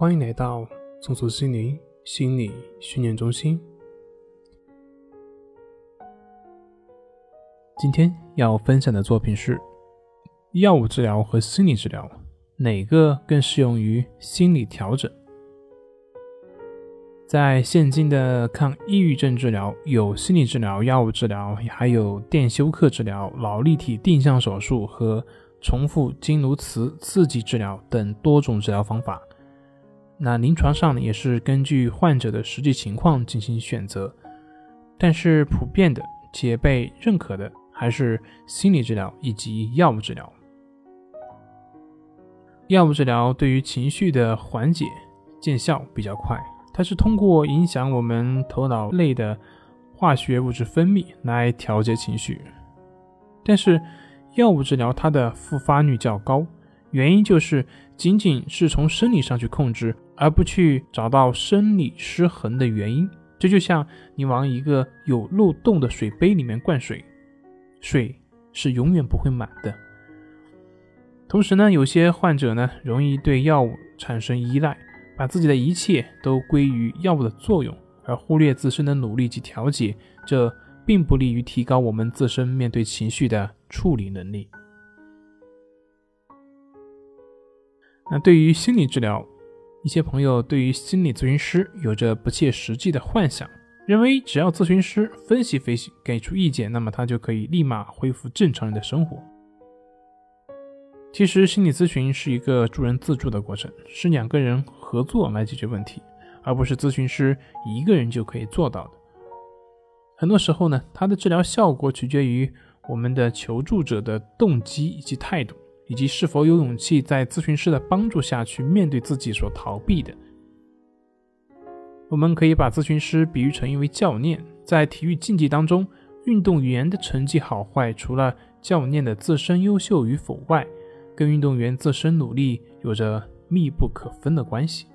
欢迎来到松鼠心灵心理训练中心。今天要分享的作品是：药物治疗和心理治疗，哪个更适用于心理调整？在现今的抗抑郁症治疗，有心理治疗、药物治疗，还有电休克治疗、脑立体定向手术和重复经颅磁刺激治疗等多种治疗方法。那临床上呢，也是根据患者的实际情况进行选择。但是普遍的且被认可的还是心理治疗以及药物治疗。药物治疗对于情绪的缓解见效比较快。它是通过影响我们头脑内的化学物质分泌来调节情绪，但是药物治疗它的复发率较高，原因就是仅仅是从生理上去控制，而不去找到生理失衡的原因。这就像你往一个有漏洞的水杯里面灌水，水是永远不会满的。同时呢，有些患者呢容易对药物产生依赖。把自己的一切都归于药物的作用，而忽略自身的努力及调节，这并不利于提高我们自身面对情绪的处理能力。那对于心理治疗，一些朋友对于心理咨询师有着不切实际的幻想，认为只要咨询师分析分析，给出意见，那么他就可以立马恢复正常人的生活。其实，心理咨询是一个助人自助的过程，是两个人合作来解决问题，而不是咨询师一个人就可以做到的。很多时候呢，它的治疗效果取决于我们的求助者的动机以及态度，以及是否有勇气在咨询师的帮助下去面对自己所逃避的。我们可以把咨询师比喻成一位教练，在体育竞技当中，运动员的成绩好坏，除了教练的自身优秀与否外，跟运动员自身努力有着密不可分的关系。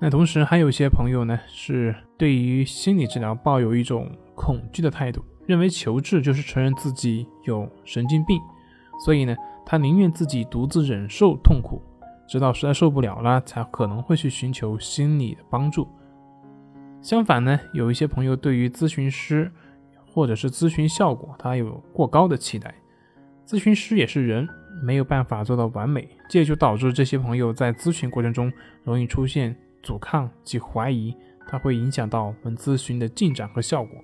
那同时还有一些朋友呢，是对于心理治疗抱有一种恐惧的态度，认为求治就是承认自己有神经病，所以呢，他宁愿自己独自忍受痛苦，直到实在受不了了，才可能会去寻求心理的帮助。相反呢，有一些朋友对于咨询师或者是咨询效果，他有过高的期待。咨询师也是人，没有办法做到完美，这就导致这些朋友在咨询过程中容易出现阻抗及怀疑，它会影响到我们咨询的进展和效果。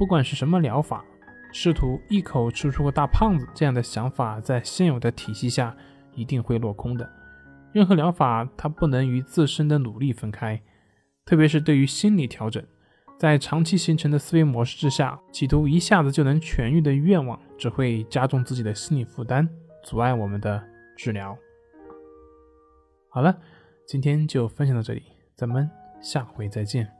不管是什么疗法，试图一口吃出个大胖子这样的想法，在现有的体系下一定会落空的。任何疗法它不能与自身的努力分开，特别是对于心理调整。在长期形成的思维模式之下，企图一下子就能痊愈的愿望，只会加重自己的心理负担，阻碍我们的治疗。好了，今天就分享到这里，咱们下回再见。